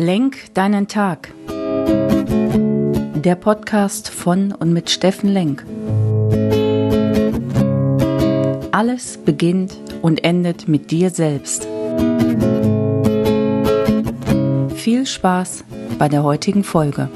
Lenk deinen Tag. Der Podcast von und mit Steffen Lenk. Alles beginnt und endet mit dir selbst. Viel Spaß bei der heutigen Folge.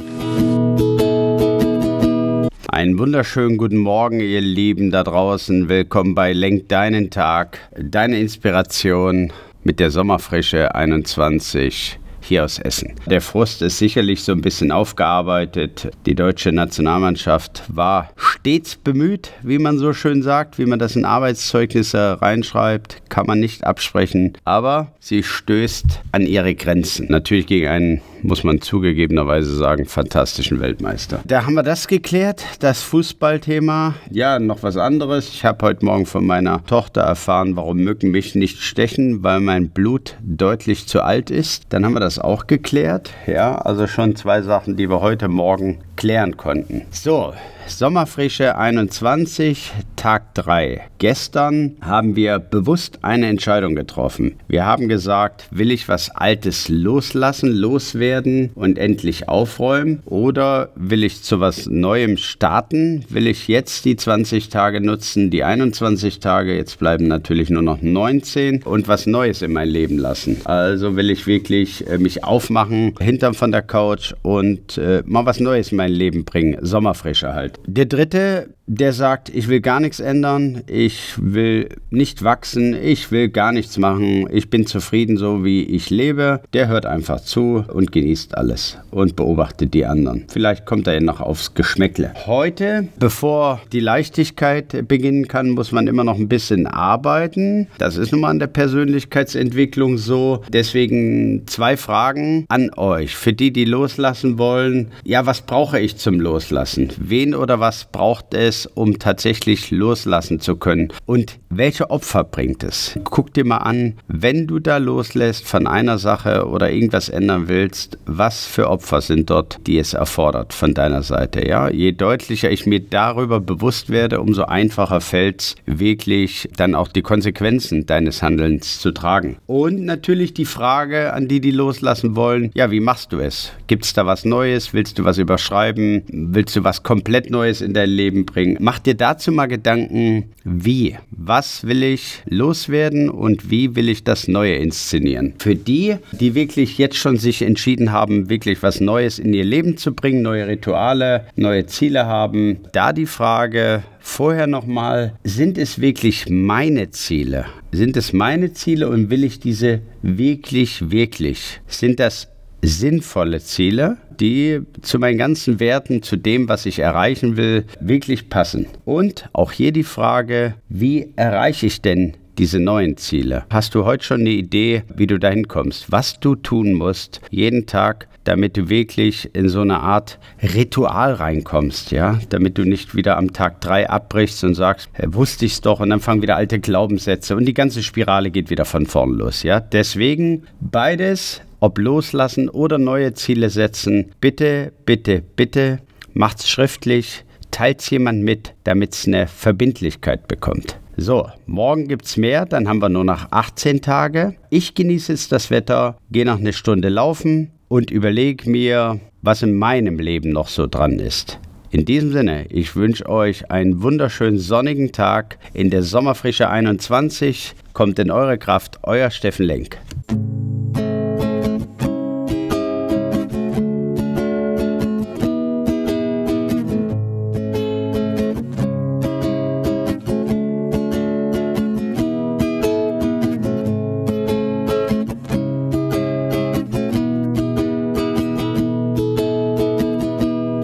Einen wunderschönen guten Morgen, ihr Lieben da draußen. Willkommen bei Lenk deinen Tag, deine Inspiration mit der Sommerfrische 21 hier aus Essen. Der Frust ist sicherlich so ein bisschen aufgearbeitet. Die deutsche Nationalmannschaft war stets bemüht, wie man so schön sagt, wie man das in Arbeitszeugnisse reinschreibt, kann man nicht absprechen. Aber sie stößt an ihre Grenzen. Natürlich gegen einen muss man zugegebenerweise sagen, fantastischen Weltmeister. Da haben wir das geklärt, das Fußballthema. Ja, noch was anderes. Ich habe heute Morgen von meiner Tochter erfahren, warum Mücken mich nicht stechen, weil mein Blut deutlich zu alt ist. Dann haben wir das auch geklärt. Ja, also schon zwei Sachen, die wir heute Morgen klären konnten. So, Sommerfrische 21, Tag 3. Gestern haben wir bewusst eine Entscheidung getroffen. Wir haben gesagt, will ich was Altes loslassen, loswerden und endlich aufräumen oder will ich zu was Neuem starten? Will ich jetzt die 20 Tage nutzen, die 21 Tage, jetzt bleiben natürlich nur noch 19 und was Neues in mein Leben lassen? Also will ich wirklich äh, mich aufmachen, hinterm von der Couch und äh, mal was Neues in mein Leben bringen. Sommerfrische halt. Der dritte der sagt, ich will gar nichts ändern, ich will nicht wachsen, ich will gar nichts machen, ich bin zufrieden so wie ich lebe, der hört einfach zu und genießt alles und beobachtet die anderen. Vielleicht kommt er ja noch aufs Geschmäckle. Heute, bevor die Leichtigkeit beginnen kann, muss man immer noch ein bisschen arbeiten. Das ist nun mal an der Persönlichkeitsentwicklung so. Deswegen zwei Fragen an euch. Für die, die loslassen wollen, ja, was brauche ich zum Loslassen? Wen oder was braucht es? Es, um tatsächlich loslassen zu können? Und welche Opfer bringt es? Guck dir mal an, wenn du da loslässt von einer Sache oder irgendwas ändern willst, was für Opfer sind dort, die es erfordert von deiner Seite? Ja, je deutlicher ich mir darüber bewusst werde, umso einfacher fällt es wirklich dann auch die Konsequenzen deines Handelns zu tragen. Und natürlich die Frage, an die die loslassen wollen, ja, wie machst du es? Gibt es da was Neues? Willst du was überschreiben? Willst du was komplett Neues in dein Leben bringen? Bringen. Mach dir dazu mal Gedanken, wie, was will ich loswerden und wie will ich das Neue inszenieren. Für die, die wirklich jetzt schon sich entschieden haben, wirklich was Neues in ihr Leben zu bringen, neue Rituale, neue Ziele haben, da die Frage, Vorher nochmal, sind es wirklich meine Ziele? Sind es meine Ziele und will ich diese wirklich, wirklich? Sind das sinnvolle Ziele, die zu meinen ganzen Werten, zu dem, was ich erreichen will, wirklich passen. Und auch hier die Frage, wie erreiche ich denn diese neuen Ziele? Hast du heute schon eine Idee, wie du dahin kommst? Was du tun musst, jeden Tag, damit du wirklich in so eine Art Ritual reinkommst, ja? Damit du nicht wieder am Tag drei abbrichst und sagst, wusste ich's doch und dann fangen wieder alte Glaubenssätze und die ganze Spirale geht wieder von vorn los, ja? Deswegen beides ob loslassen oder neue Ziele setzen, bitte, bitte, bitte macht's schriftlich, teilt's jemand mit, damit es eine Verbindlichkeit bekommt. So, morgen gibt's mehr, dann haben wir nur noch 18 Tage. Ich genieße jetzt das Wetter, gehe noch eine Stunde laufen und überlege mir, was in meinem Leben noch so dran ist. In diesem Sinne, ich wünsche euch einen wunderschönen sonnigen Tag in der Sommerfrische 21. Kommt in eure Kraft, euer Steffen Lenk.